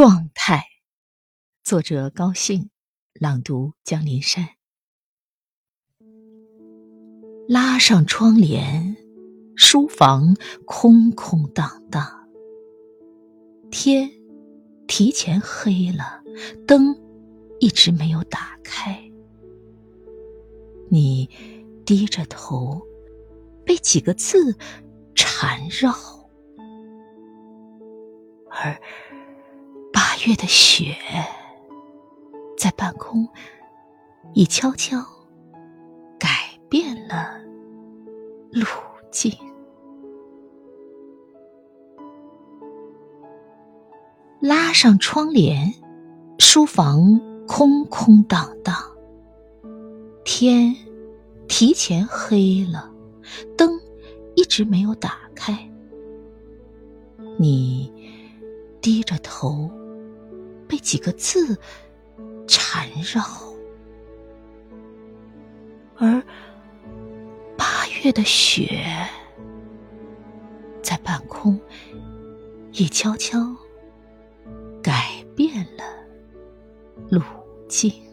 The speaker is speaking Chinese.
状态。作者高兴，朗读江林山。拉上窗帘，书房空空荡荡。天提前黑了，灯一直没有打开。你低着头，被几个字缠绕，而月的雪在半空已悄悄改变了路径。拉上窗帘，书房空空荡荡。天提前黑了，灯一直没有打开。你低着头，被几个字缠绕，而八月的雪在半空也悄悄改变了路径。